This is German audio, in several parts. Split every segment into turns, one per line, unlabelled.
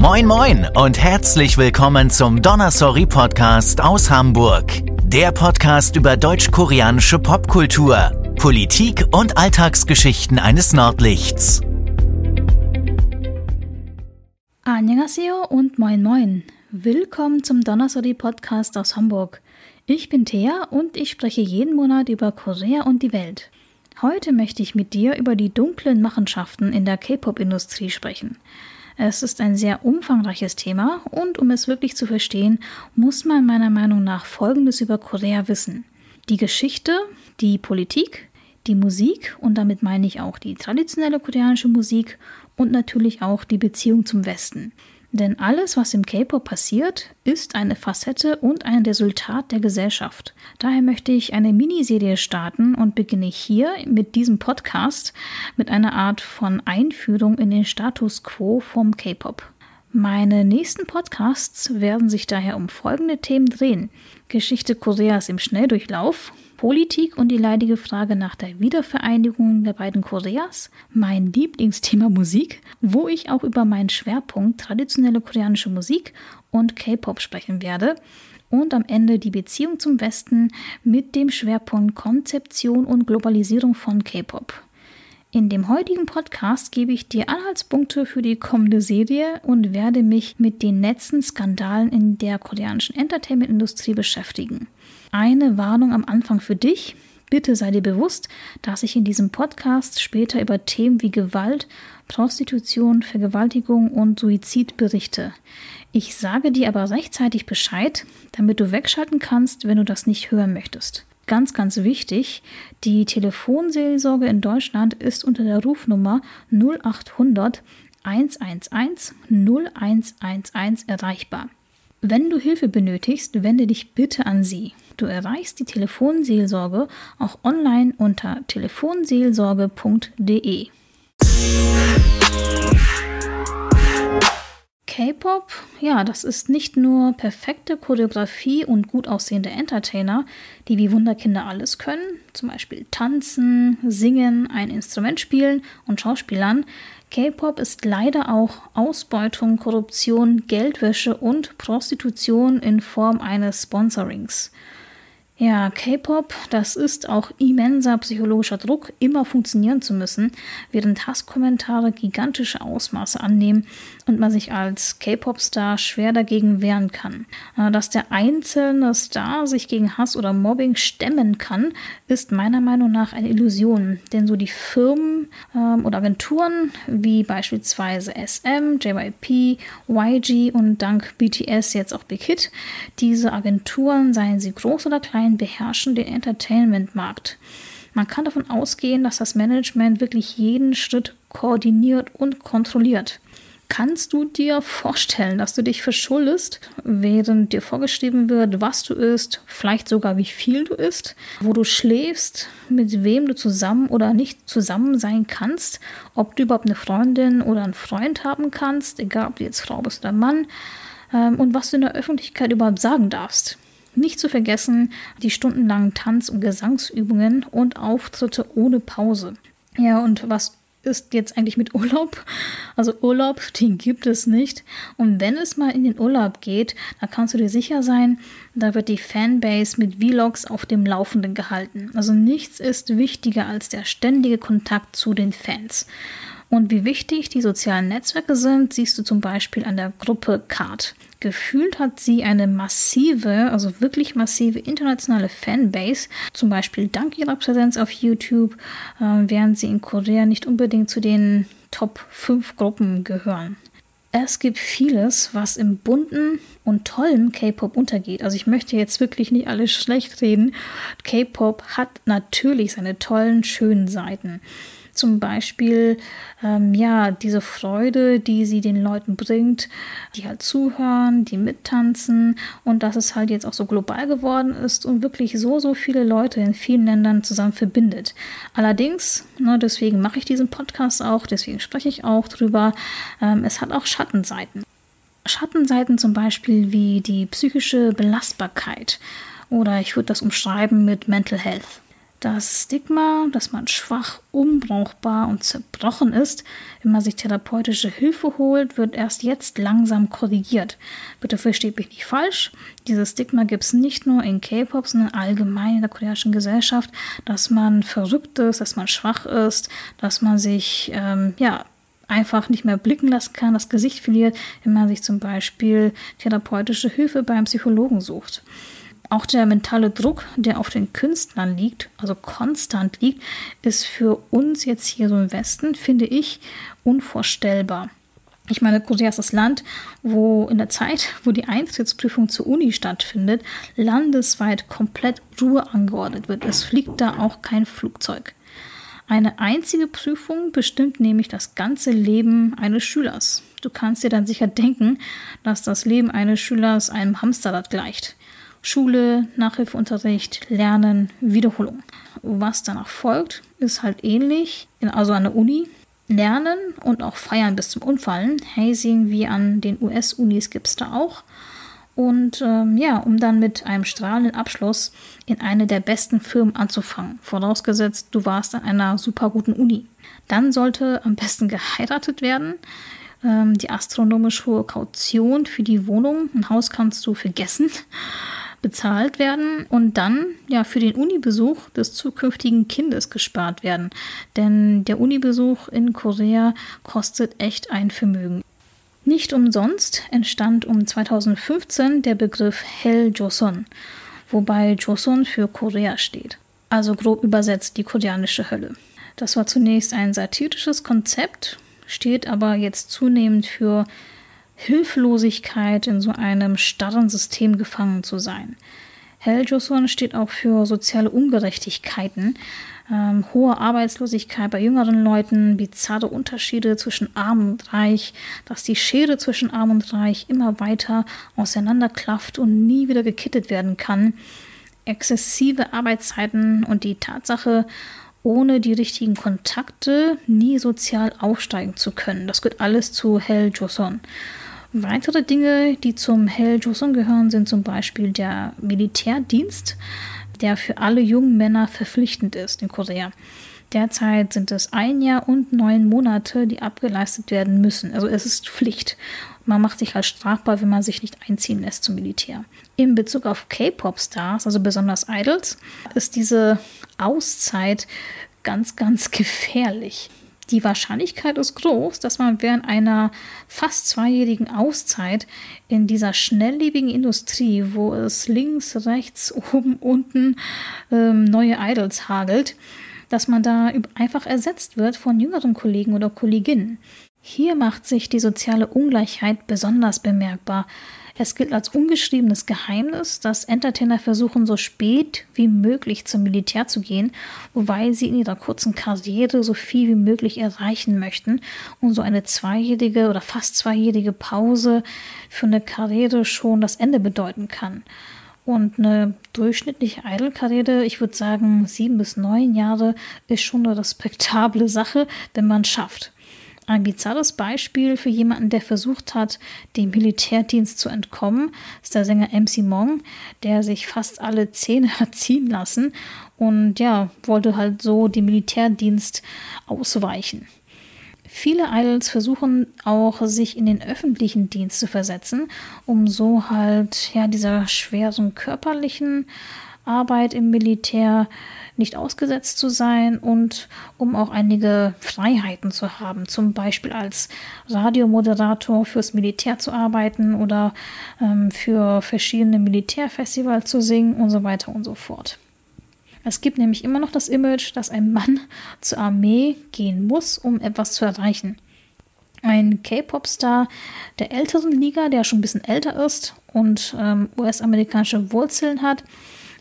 Moin moin und herzlich willkommen zum Donnersorry Podcast aus Hamburg. Der Podcast über deutsch-koreanische Popkultur, Politik und Alltagsgeschichten eines Nordlichts.
Annyeonghaseyo und moin moin. Willkommen zum Donnersorry Podcast aus Hamburg. Ich bin Thea und ich spreche jeden Monat über Korea und die Welt. Heute möchte ich mit dir über die dunklen Machenschaften in der K-Pop-Industrie sprechen. Es ist ein sehr umfangreiches Thema und um es wirklich zu verstehen, muss man meiner Meinung nach Folgendes über Korea wissen. Die Geschichte, die Politik, die Musik und damit meine ich auch die traditionelle koreanische Musik und natürlich auch die Beziehung zum Westen. Denn alles, was im K-Pop passiert, ist eine Facette und ein Resultat der Gesellschaft. Daher möchte ich eine Miniserie starten und beginne hier mit diesem Podcast mit einer Art von Einführung in den Status quo vom K-Pop. Meine nächsten Podcasts werden sich daher um folgende Themen drehen. Geschichte Koreas im Schnelldurchlauf, Politik und die leidige Frage nach der Wiedervereinigung der beiden Koreas, mein Lieblingsthema Musik, wo ich auch über meinen Schwerpunkt traditionelle koreanische Musik und K-Pop sprechen werde und am Ende die Beziehung zum Westen mit dem Schwerpunkt Konzeption und Globalisierung von K-Pop. In dem heutigen Podcast gebe ich dir Anhaltspunkte für die kommende Serie und werde mich mit den letzten Skandalen in der koreanischen Entertainment-Industrie beschäftigen. Eine Warnung am Anfang für dich. Bitte sei dir bewusst, dass ich in diesem Podcast später über Themen wie Gewalt, Prostitution, Vergewaltigung und Suizid berichte. Ich sage dir aber rechtzeitig Bescheid, damit du wegschalten kannst, wenn du das nicht hören möchtest. Ganz, ganz wichtig, die Telefonseelsorge in Deutschland ist unter der Rufnummer 0800 111 0111 erreichbar. Wenn du Hilfe benötigst, wende dich bitte an sie. Du erreichst die Telefonseelsorge auch online unter telefonseelsorge.de. K-Pop, ja, das ist nicht nur perfekte Choreografie und gut aussehende Entertainer, die wie Wunderkinder alles können, zum Beispiel tanzen, singen, ein Instrument spielen und Schauspielern. K-Pop ist leider auch Ausbeutung, Korruption, Geldwäsche und Prostitution in Form eines Sponsorings. Ja, K-Pop, das ist auch immenser psychologischer Druck, immer funktionieren zu müssen, während Hasskommentare gigantische Ausmaße annehmen und man sich als K-Pop-Star schwer dagegen wehren kann. Äh, dass der einzelne Star sich gegen Hass oder Mobbing stemmen kann, ist meiner Meinung nach eine Illusion, denn so die Firmen ähm, oder Agenturen wie beispielsweise SM, JYP, YG und dank BTS jetzt auch Big Hit, diese Agenturen, seien sie groß oder klein, Online beherrschen den Entertainment-Markt. Man kann davon ausgehen, dass das Management wirklich jeden Schritt koordiniert und kontrolliert. Kannst du dir vorstellen, dass du dich verschuldest, während dir vorgeschrieben wird, was du isst, vielleicht sogar wie viel du isst, wo du schläfst, mit wem du zusammen oder nicht zusammen sein kannst, ob du überhaupt eine Freundin oder einen Freund haben kannst, egal ob du jetzt Frau bist oder Mann, ähm, und was du in der Öffentlichkeit überhaupt sagen darfst. Nicht zu vergessen die stundenlangen Tanz- und Gesangsübungen und Auftritte ohne Pause. Ja, und was ist jetzt eigentlich mit Urlaub? Also Urlaub, den gibt es nicht. Und wenn es mal in den Urlaub geht, dann kannst du dir sicher sein, da wird die Fanbase mit Vlogs auf dem Laufenden gehalten. Also nichts ist wichtiger als der ständige Kontakt zu den Fans. Und wie wichtig die sozialen Netzwerke sind, siehst du zum Beispiel an der Gruppe Card. Gefühlt hat sie eine massive, also wirklich massive internationale Fanbase, zum Beispiel dank ihrer Präsenz auf YouTube, äh, während sie in Korea nicht unbedingt zu den Top 5 Gruppen gehören. Es gibt vieles, was im bunten und tollen K-Pop untergeht. Also ich möchte jetzt wirklich nicht alles schlecht reden. K-Pop hat natürlich seine tollen, schönen Seiten. Zum Beispiel, ähm, ja, diese Freude, die sie den Leuten bringt, die halt zuhören, die mittanzen und dass es halt jetzt auch so global geworden ist und wirklich so, so viele Leute in vielen Ländern zusammen verbindet. Allerdings, ne, deswegen mache ich diesen Podcast auch, deswegen spreche ich auch drüber, ähm, es hat auch Schattenseiten. Schattenseiten zum Beispiel wie die psychische Belastbarkeit oder ich würde das umschreiben mit Mental Health. Das Stigma, dass man schwach, unbrauchbar und zerbrochen ist, wenn man sich therapeutische Hilfe holt, wird erst jetzt langsam korrigiert. Bitte versteht mich nicht falsch. Dieses Stigma gibt es nicht nur in K-Pop, sondern allgemein in der koreanischen Gesellschaft, dass man verrückt ist, dass man schwach ist, dass man sich ähm, ja einfach nicht mehr blicken lassen kann, das Gesicht verliert, wenn man sich zum Beispiel therapeutische Hilfe beim Psychologen sucht. Auch der mentale Druck, der auf den Künstlern liegt, also konstant liegt, ist für uns jetzt hier so im Westen, finde ich, unvorstellbar. Ich meine, Korea ist das Land, wo in der Zeit, wo die Eintrittsprüfung zur Uni stattfindet, landesweit komplett Ruhe angeordnet wird. Es fliegt da auch kein Flugzeug. Eine einzige Prüfung bestimmt nämlich das ganze Leben eines Schülers. Du kannst dir dann sicher denken, dass das Leben eines Schülers einem Hamsterrad gleicht. Schule, Nachhilfeunterricht, Lernen, Wiederholung. Was danach folgt, ist halt ähnlich, also an der Uni. Lernen und auch feiern bis zum Unfallen. Hazing wie an den US-Unis gibt es da auch. Und ähm, ja, um dann mit einem strahlenden Abschluss in eine der besten Firmen anzufangen. Vorausgesetzt, du warst an einer super guten Uni. Dann sollte am besten geheiratet werden. Ähm, die astronomisch hohe Kaution für die Wohnung, ein Haus kannst du vergessen bezahlt werden und dann ja für den Unibesuch des zukünftigen Kindes gespart werden. Denn der Unibesuch in Korea kostet echt ein Vermögen. Nicht umsonst entstand um 2015 der Begriff Hell Joseon, wobei Joseon für Korea steht. Also grob übersetzt die koreanische Hölle. Das war zunächst ein satirisches Konzept, steht aber jetzt zunehmend für Hilflosigkeit in so einem starren System gefangen zu sein. Hell Joseon steht auch für soziale Ungerechtigkeiten, ähm, hohe Arbeitslosigkeit bei jüngeren Leuten, bizarre Unterschiede zwischen Arm und Reich, dass die Schere zwischen Arm und Reich immer weiter auseinanderklafft und nie wieder gekittet werden kann, exzessive Arbeitszeiten und die Tatsache, ohne die richtigen Kontakte nie sozial aufsteigen zu können. Das gehört alles zu Hell Joseon. Weitere Dinge, die zum Hell Joseon gehören, sind zum Beispiel der Militärdienst, der für alle jungen Männer verpflichtend ist in Korea. Derzeit sind es ein Jahr und neun Monate, die abgeleistet werden müssen. Also es ist Pflicht. Man macht sich halt strafbar, wenn man sich nicht einziehen lässt zum Militär. In Bezug auf K-Pop-Stars, also besonders Idols, ist diese Auszeit ganz, ganz gefährlich. Die Wahrscheinlichkeit ist groß, dass man während einer fast zweijährigen Auszeit in dieser schnelllebigen Industrie, wo es links, rechts, oben, unten ähm, neue Idols hagelt, dass man da einfach ersetzt wird von jüngeren Kollegen oder Kolleginnen. Hier macht sich die soziale Ungleichheit besonders bemerkbar. Es gilt als ungeschriebenes Geheimnis, dass Entertainer versuchen, so spät wie möglich zum Militär zu gehen, wobei sie in ihrer kurzen Karriere so viel wie möglich erreichen möchten und so eine zweijährige oder fast zweijährige Pause für eine Karriere schon das Ende bedeuten kann. Und eine durchschnittliche Idol-Karriere, ich würde sagen sieben bis neun Jahre, ist schon eine respektable Sache, wenn man es schafft. Ein bizarres Beispiel für jemanden, der versucht hat, dem Militärdienst zu entkommen, ist der Sänger MC Mong, der sich fast alle Zähne hat ziehen lassen und ja, wollte halt so dem Militärdienst ausweichen. Viele Idols versuchen auch, sich in den öffentlichen Dienst zu versetzen, um so halt ja dieser schweren körperlichen Arbeit im Militär nicht ausgesetzt zu sein und um auch einige Freiheiten zu haben, zum Beispiel als Radiomoderator fürs Militär zu arbeiten oder ähm, für verschiedene Militärfestivals zu singen und so weiter und so fort. Es gibt nämlich immer noch das Image, dass ein Mann zur Armee gehen muss, um etwas zu erreichen. Ein K-Pop-Star der älteren Liga, der schon ein bisschen älter ist und ähm, US-amerikanische Wurzeln hat,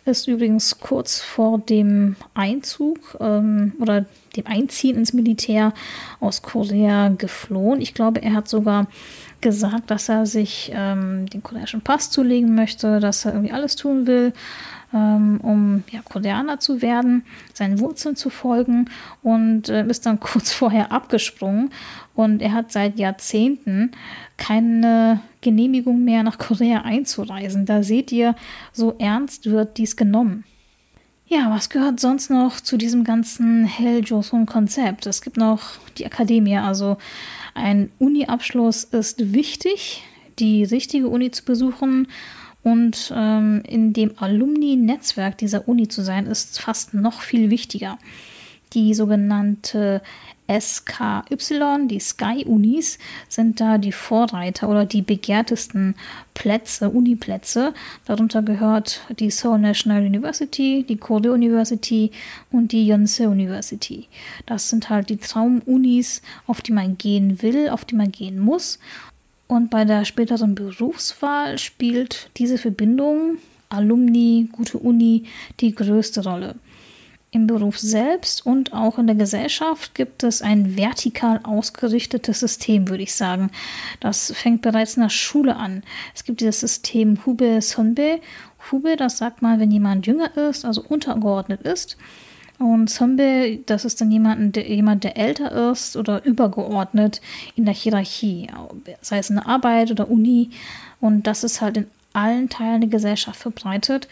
ist übrigens kurz vor dem Einzug ähm, oder dem Einziehen ins Militär aus Korea geflohen. Ich glaube, er hat sogar gesagt, dass er sich ähm, den koreanischen Pass zulegen möchte, dass er irgendwie alles tun will, ähm, um ja, Koreaner zu werden, seinen Wurzeln zu folgen und äh, ist dann kurz vorher abgesprungen. Und er hat seit Jahrzehnten keine Genehmigung mehr nach Korea einzureisen. Da seht ihr, so ernst wird dies genommen. Ja, was gehört sonst noch zu diesem ganzen Hell Joseon-Konzept? Es gibt noch die Akademie, also ein Uni-Abschluss ist wichtig, die richtige Uni zu besuchen und ähm, in dem Alumni-Netzwerk dieser Uni zu sein, ist fast noch viel wichtiger. Die sogenannte SKY, die Sky-Unis, sind da die Vorreiter oder die begehrtesten Plätze, Uniplätze. Darunter gehört die Seoul National University, die Korea University und die Yonsei University. Das sind halt die Traumunis, auf die man gehen will, auf die man gehen muss. Und bei der späteren Berufswahl spielt diese Verbindung Alumni, gute Uni die größte Rolle. Im Beruf selbst und auch in der Gesellschaft gibt es ein vertikal ausgerichtetes System, würde ich sagen. Das fängt bereits in der Schule an. Es gibt dieses System Hube Sonbe. Hube, das sagt man, wenn jemand jünger ist, also untergeordnet ist. Und Sonbe, das ist dann jemand, der, jemand, der älter ist oder übergeordnet in der Hierarchie, sei es in der Arbeit oder Uni. Und das ist halt in allen Teilen der Gesellschaft verbreitet.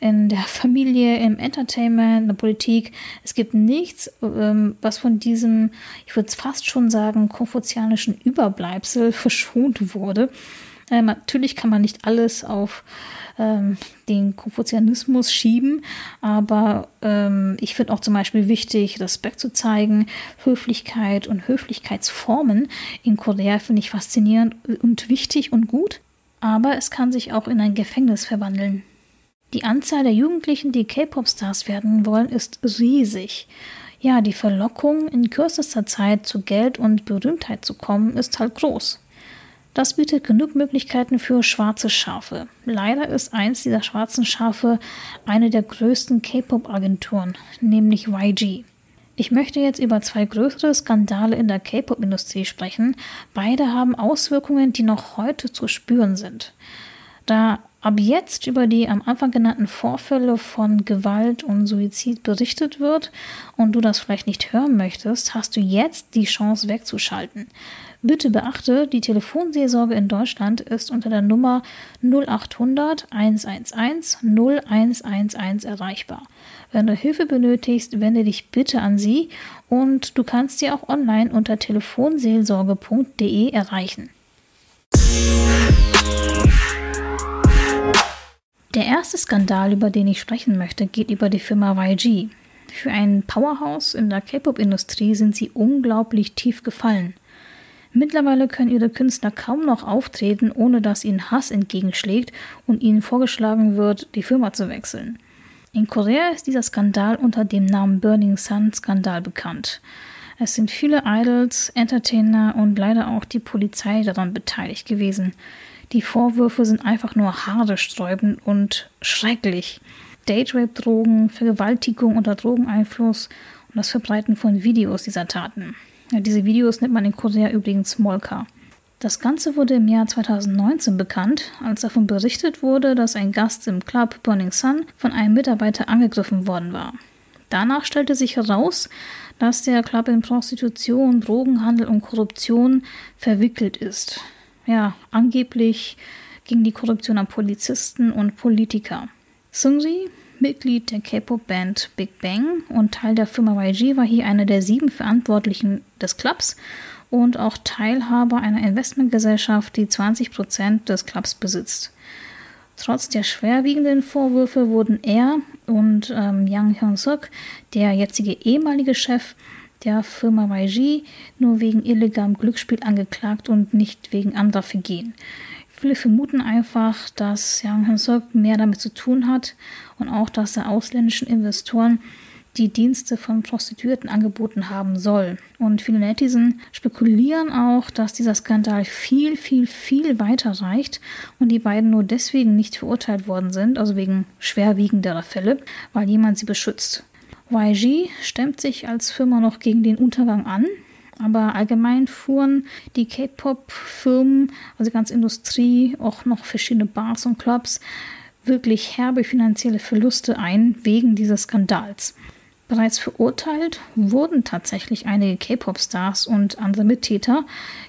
In der Familie, im Entertainment, in der Politik. Es gibt nichts, ähm, was von diesem, ich würde es fast schon sagen, konfuzianischen Überbleibsel verschont wurde. Ähm, natürlich kann man nicht alles auf ähm, den Konfuzianismus schieben, aber ähm, ich finde auch zum Beispiel wichtig, Respekt zu zeigen, Höflichkeit und Höflichkeitsformen in Korea finde ich faszinierend und wichtig und gut aber es kann sich auch in ein Gefängnis verwandeln. Die Anzahl der Jugendlichen, die K-Pop-Stars werden wollen, ist riesig. Ja, die Verlockung, in kürzester Zeit zu Geld und Berühmtheit zu kommen, ist halt groß. Das bietet genug Möglichkeiten für schwarze Schafe. Leider ist eins dieser schwarzen Schafe eine der größten K-Pop-Agenturen, nämlich YG. Ich möchte jetzt über zwei größere Skandale in der K-Pop-Industrie sprechen. Beide haben Auswirkungen, die noch heute zu spüren sind. Da ab jetzt über die am Anfang genannten Vorfälle von Gewalt und Suizid berichtet wird und du das vielleicht nicht hören möchtest, hast du jetzt die Chance wegzuschalten. Bitte beachte, die Telefonseelsorge in Deutschland ist unter der Nummer 0800 111 0111 erreichbar. Wenn du Hilfe benötigst, wende dich bitte an sie und du kannst sie auch online unter telefonseelsorge.de erreichen. Der erste Skandal, über den ich sprechen möchte, geht über die Firma YG. Für ein Powerhouse in der K-Pop-Industrie sind sie unglaublich tief gefallen. Mittlerweile können ihre Künstler kaum noch auftreten, ohne dass ihnen Hass entgegenschlägt und ihnen vorgeschlagen wird, die Firma zu wechseln. In Korea ist dieser Skandal unter dem Namen Burning Sun Skandal bekannt. Es sind viele Idols, Entertainer und leider auch die Polizei daran beteiligt gewesen. Die Vorwürfe sind einfach nur haarsträubend und schrecklich. Date-Rape-Drogen, Vergewaltigung unter Drogeneinfluss und das Verbreiten von Videos dieser Taten. Diese Videos nennt man in Korea übrigens Molka. Das Ganze wurde im Jahr 2019 bekannt, als davon berichtet wurde, dass ein Gast im Club Burning Sun von einem Mitarbeiter angegriffen worden war. Danach stellte sich heraus, dass der Club in Prostitution, Drogenhandel und Korruption verwickelt ist. Ja, angeblich ging die Korruption an Polizisten und Politiker. Sungri, Mitglied der K-Pop-Band Big Bang und Teil der Firma YG, war hier einer der sieben Verantwortlichen des Clubs und auch Teilhaber einer Investmentgesellschaft, die 20 Prozent des Clubs besitzt. Trotz der schwerwiegenden Vorwürfe wurden er und ähm, Yang Hyun-suk, der jetzige ehemalige Chef der Firma YG, nur wegen illegalem Glücksspiel angeklagt und nicht wegen anderer Vergehen. Viele vermuten einfach, dass Yang Hyun-suk mehr damit zu tun hat und auch, dass er ausländischen Investoren die Dienste von Prostituierten angeboten haben soll. Und viele Netizen spekulieren auch, dass dieser Skandal viel, viel, viel weiter reicht und die beiden nur deswegen nicht verurteilt worden sind, also wegen schwerwiegenderer Fälle, weil jemand sie beschützt. YG stemmt sich als Firma noch gegen den Untergang an, aber allgemein fuhren die K-Pop-Firmen, also die ganze Industrie, auch noch verschiedene Bars und Clubs, wirklich herbe finanzielle Verluste ein wegen dieses Skandals. Bereits verurteilt wurden tatsächlich einige K-Pop-Stars und andere Mittäter,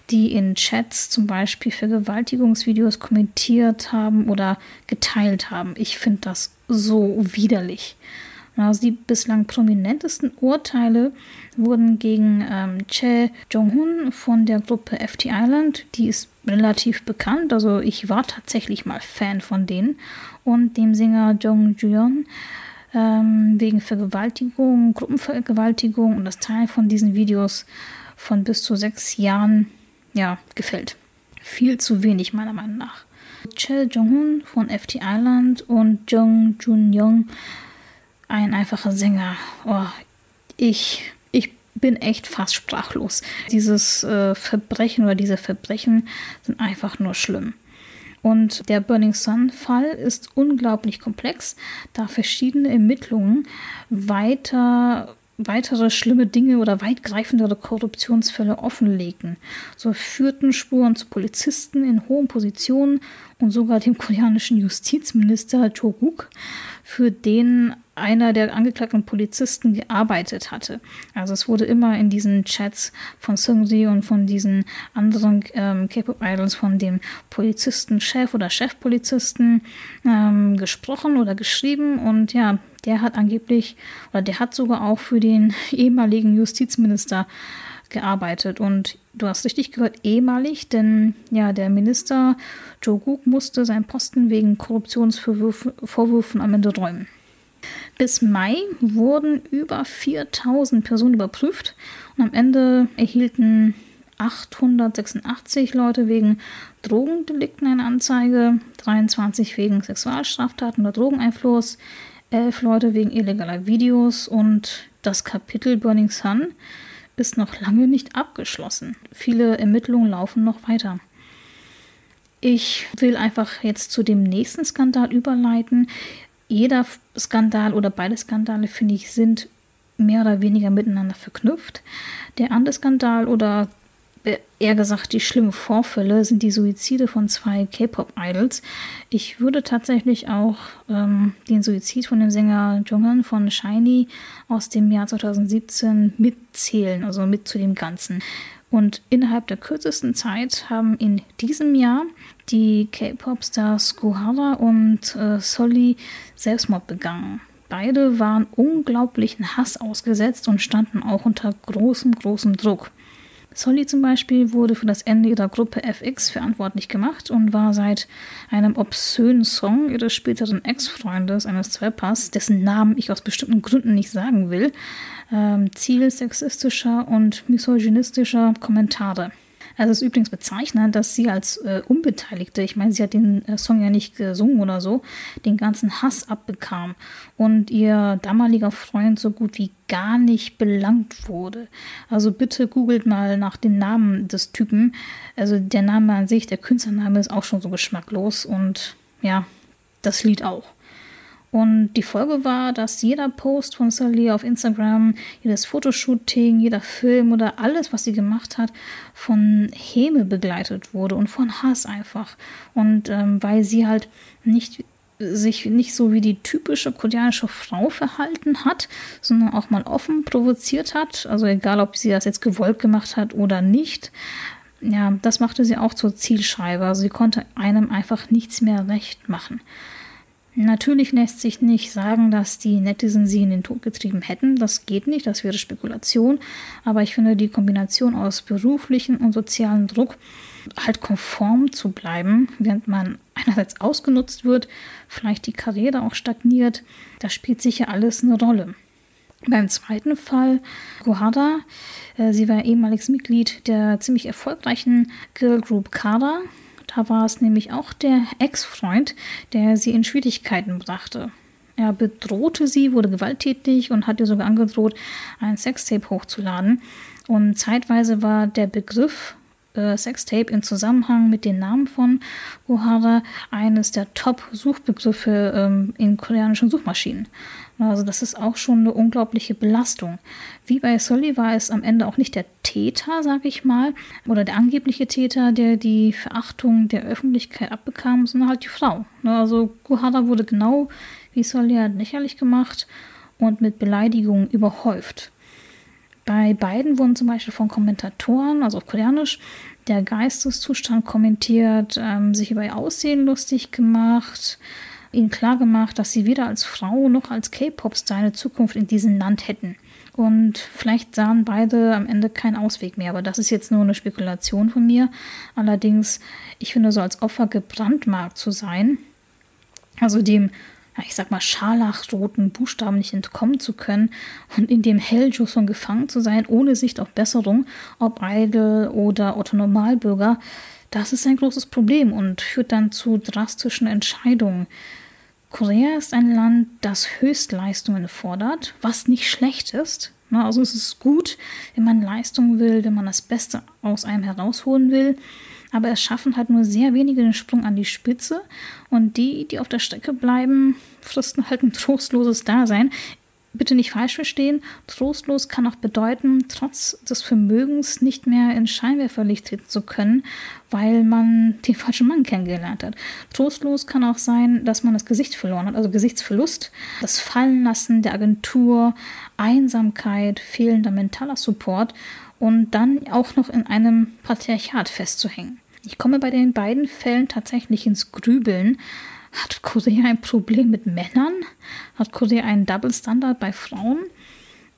die in Chats zum Beispiel Vergewaltigungsvideos kommentiert haben oder geteilt haben. Ich finde das so widerlich. Also die bislang prominentesten Urteile wurden gegen ähm, Che Jong-hun von der Gruppe FT Island. Die ist relativ bekannt, also ich war tatsächlich mal Fan von denen. Und dem Sänger Jong Juyeon ähm, wegen Vergewaltigung, Gruppenvergewaltigung und das Teilen von diesen Videos von bis zu sechs Jahren, ja, gefällt. Viel zu wenig meiner Meinung nach. Che Jong-hun von FT Island und Jung Jun-young ein einfacher Sänger. Oh, ich, ich bin echt fast sprachlos. Dieses äh, Verbrechen oder diese Verbrechen sind einfach nur schlimm. Und der Burning Sun-Fall ist unglaublich komplex, da verschiedene Ermittlungen weiter weitere schlimme Dinge oder weitgreifendere Korruptionsfälle offenlegten. So führten Spuren zu Polizisten in hohen Positionen und sogar dem koreanischen Justizminister Cho Guk, für den einer der angeklagten Polizisten gearbeitet hatte. Also es wurde immer in diesen Chats von Seungri und von diesen anderen ähm, K-Pop-Idols von dem Polizistenchef oder Chefpolizisten ähm, gesprochen oder geschrieben und ja, der hat angeblich oder der hat sogar auch für den ehemaligen Justizminister gearbeitet und du hast richtig gehört, ehemalig, denn ja, der Minister Joe Guk musste seinen Posten wegen Korruptionsvorwürfen am Ende räumen. Bis Mai wurden über 4000 Personen überprüft und am Ende erhielten 886 Leute wegen Drogendelikten eine Anzeige, 23 wegen Sexualstraftaten oder Drogeneinfluss, 11 Leute wegen illegaler Videos und das Kapitel Burning Sun ist noch lange nicht abgeschlossen. Viele Ermittlungen laufen noch weiter. Ich will einfach jetzt zu dem nächsten Skandal überleiten jeder Skandal oder beide Skandale, finde ich, sind mehr oder weniger miteinander verknüpft. Der andere Skandal oder eher gesagt die schlimmen Vorfälle sind die Suizide von zwei K-Pop-Idols. Ich würde tatsächlich auch ähm, den Suizid von dem Sänger Jonghyun von Shiny aus dem Jahr 2017 mitzählen, also mit zu dem Ganzen. Und innerhalb der kürzesten Zeit haben in diesem Jahr die K-Pop-Stars Guhara und äh, Solly Selbstmord begangen. Beide waren unglaublichen Hass ausgesetzt und standen auch unter großem, großem Druck. Solly zum Beispiel wurde für das Ende ihrer Gruppe FX verantwortlich gemacht und war seit einem obszönen Song ihres späteren Ex-Freundes, eines Zweppers, dessen Namen ich aus bestimmten Gründen nicht sagen will, ähm, Ziel sexistischer und misogynistischer Kommentare. Also es ist übrigens bezeichnend, dass sie als äh, Unbeteiligte, ich meine, sie hat den äh, Song ja nicht gesungen oder so, den ganzen Hass abbekam und ihr damaliger Freund so gut wie gar nicht belangt wurde. Also bitte googelt mal nach den Namen des Typen. Also der Name an sich, der Künstlername ist auch schon so geschmacklos und ja, das Lied auch. Und die Folge war, dass jeder Post von Sally auf Instagram, jedes Fotoshooting, jeder Film oder alles, was sie gemacht hat, von Häme begleitet wurde und von Hass einfach. Und ähm, weil sie halt nicht sich nicht so wie die typische koreanische Frau verhalten hat, sondern auch mal offen provoziert hat. Also egal, ob sie das jetzt gewollt gemacht hat oder nicht. Ja, das machte sie auch zur Zielschreiber. Also sie konnte einem einfach nichts mehr recht machen. Natürlich lässt sich nicht sagen, dass die Netizens sie in den Tod getrieben hätten. Das geht nicht, das wäre Spekulation. Aber ich finde die Kombination aus beruflichen und sozialen Druck halt konform zu bleiben, während man einerseits ausgenutzt wird, vielleicht die Karriere auch stagniert, das spielt sicher alles eine Rolle. Beim zweiten Fall, Gohada, äh, sie war ehemaliges Mitglied der ziemlich erfolgreichen Girl Group Kada, da war es nämlich auch der Ex-Freund, der sie in Schwierigkeiten brachte. Er bedrohte sie, wurde gewalttätig und hat ihr sogar angedroht, ein Sextape hochzuladen. Und zeitweise war der Begriff äh, Sextape im Zusammenhang mit den Namen von Ohara eines der Top-Suchbegriffe ähm, in koreanischen Suchmaschinen. Also das ist auch schon eine unglaubliche Belastung. Wie bei Sully war es am Ende auch nicht der Täter, sage ich mal, oder der angebliche Täter, der die Verachtung der Öffentlichkeit abbekam, sondern halt die Frau. Also Guhara wurde genau wie Sully lächerlich gemacht und mit Beleidigungen überhäuft. Bei beiden wurden zum Beispiel von Kommentatoren, also auf Koreanisch, der Geisteszustand kommentiert, ähm, sich über ihr Aussehen lustig gemacht, ihnen klargemacht, dass sie weder als Frau noch als K-Pop-Star eine Zukunft in diesem Land hätten. Und vielleicht sahen beide am Ende keinen Ausweg mehr. Aber das ist jetzt nur eine Spekulation von mir. Allerdings, ich finde, so als Opfer gebrandmarkt zu sein, also dem, ich sag mal, scharlachroten Buchstaben nicht entkommen zu können und in dem Helljuson gefangen zu sein, ohne Sicht auf Besserung, ob Idol oder Otto Normalbürger, das ist ein großes Problem und führt dann zu drastischen Entscheidungen. Korea ist ein Land, das Höchstleistungen fordert, was nicht schlecht ist. Also es ist gut, wenn man Leistung will, wenn man das Beste aus einem herausholen will. Aber es schaffen halt nur sehr wenige den Sprung an die Spitze. Und die, die auf der Strecke bleiben, fristen halt ein trostloses Dasein bitte nicht falsch verstehen, trostlos kann auch bedeuten, trotz des Vermögens nicht mehr in Scheinwerferlicht treten zu können, weil man den falschen Mann kennengelernt hat. Trostlos kann auch sein, dass man das Gesicht verloren hat, also Gesichtsverlust, das Fallenlassen der Agentur, Einsamkeit, fehlender mentaler Support und dann auch noch in einem Patriarchat festzuhängen. Ich komme bei den beiden Fällen tatsächlich ins Grübeln, hat Korea ein Problem mit Männern? Hat Korea einen Double Standard bei Frauen?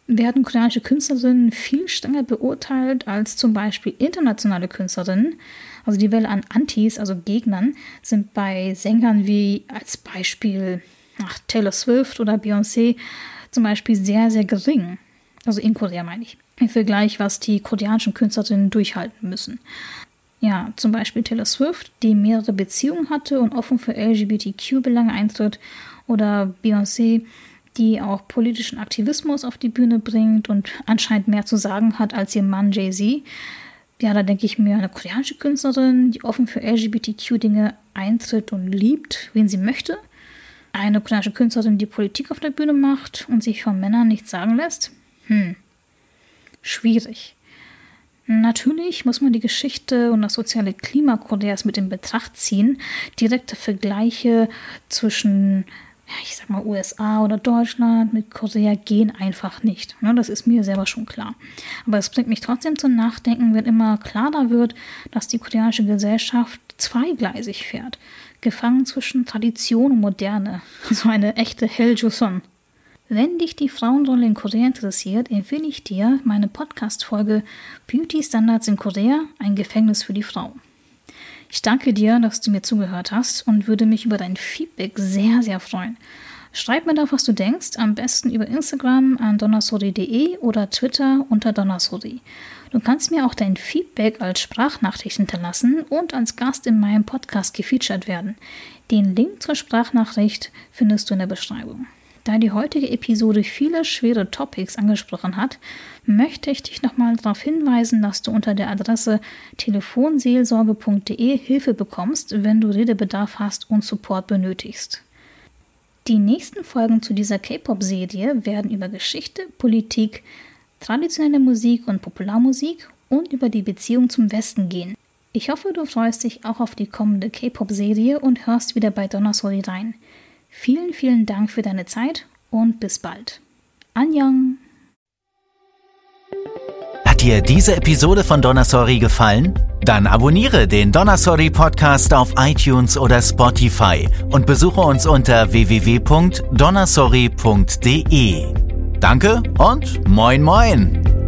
Werden koreanische Künstlerinnen viel strenger beurteilt als zum Beispiel internationale Künstlerinnen? Also die Welle an Antis, also Gegnern, sind bei Sängern wie als Beispiel ach, Taylor Swift oder Beyoncé zum Beispiel sehr, sehr gering. Also in Korea meine ich. Im Vergleich, was die koreanischen Künstlerinnen durchhalten müssen. Ja, zum Beispiel Taylor Swift, die mehrere Beziehungen hatte und offen für LGBTQ-Belange eintritt, oder Beyoncé, die auch politischen Aktivismus auf die Bühne bringt und anscheinend mehr zu sagen hat als ihr Mann Jay-Z. Ja, da denke ich mir, eine koreanische Künstlerin, die offen für LGBTQ-Dinge eintritt und liebt, wen sie möchte. Eine koreanische Künstlerin, die Politik auf der Bühne macht und sich von Männern nichts sagen lässt. Hm, schwierig. Natürlich muss man die Geschichte und das soziale Klima Koreas mit in Betracht ziehen. Direkte Vergleiche zwischen, ja, ich sag mal, USA oder Deutschland mit Korea gehen einfach nicht. Das ist mir selber schon klar. Aber es bringt mich trotzdem zum Nachdenken, wenn immer klarer wird, dass die koreanische Gesellschaft zweigleisig fährt. Gefangen zwischen Tradition und Moderne. So eine echte Hell-Joseon. Wenn dich die Frauenrolle in Korea interessiert, empfehle ich dir meine Podcast-Folge Beauty Standards in Korea, ein Gefängnis für die Frau. Ich danke dir, dass du mir zugehört hast und würde mich über dein Feedback sehr, sehr freuen. Schreib mir doch, was du denkst, am besten über Instagram an donnersori.de oder Twitter unter donnersori. Du kannst mir auch dein Feedback als Sprachnachricht hinterlassen und als Gast in meinem Podcast gefeatured werden. Den Link zur Sprachnachricht findest du in der Beschreibung. Da die heutige Episode viele schwere Topics angesprochen hat, möchte ich dich nochmal darauf hinweisen, dass du unter der Adresse telefonseelsorge.de Hilfe bekommst, wenn du Redebedarf hast und Support benötigst. Die nächsten Folgen zu dieser K-Pop-Serie werden über Geschichte, Politik, traditionelle Musik und Popularmusik und über die Beziehung zum Westen gehen. Ich hoffe, du freust dich auch auf die kommende K-Pop-Serie und hörst wieder bei Donnersoli rein. Vielen, vielen Dank für deine Zeit und bis bald. Annyeong!
Hat dir diese Episode von Donasori gefallen? Dann abonniere den Donasori Podcast auf iTunes oder Spotify und besuche uns unter www.donasori.de. Danke und moin moin!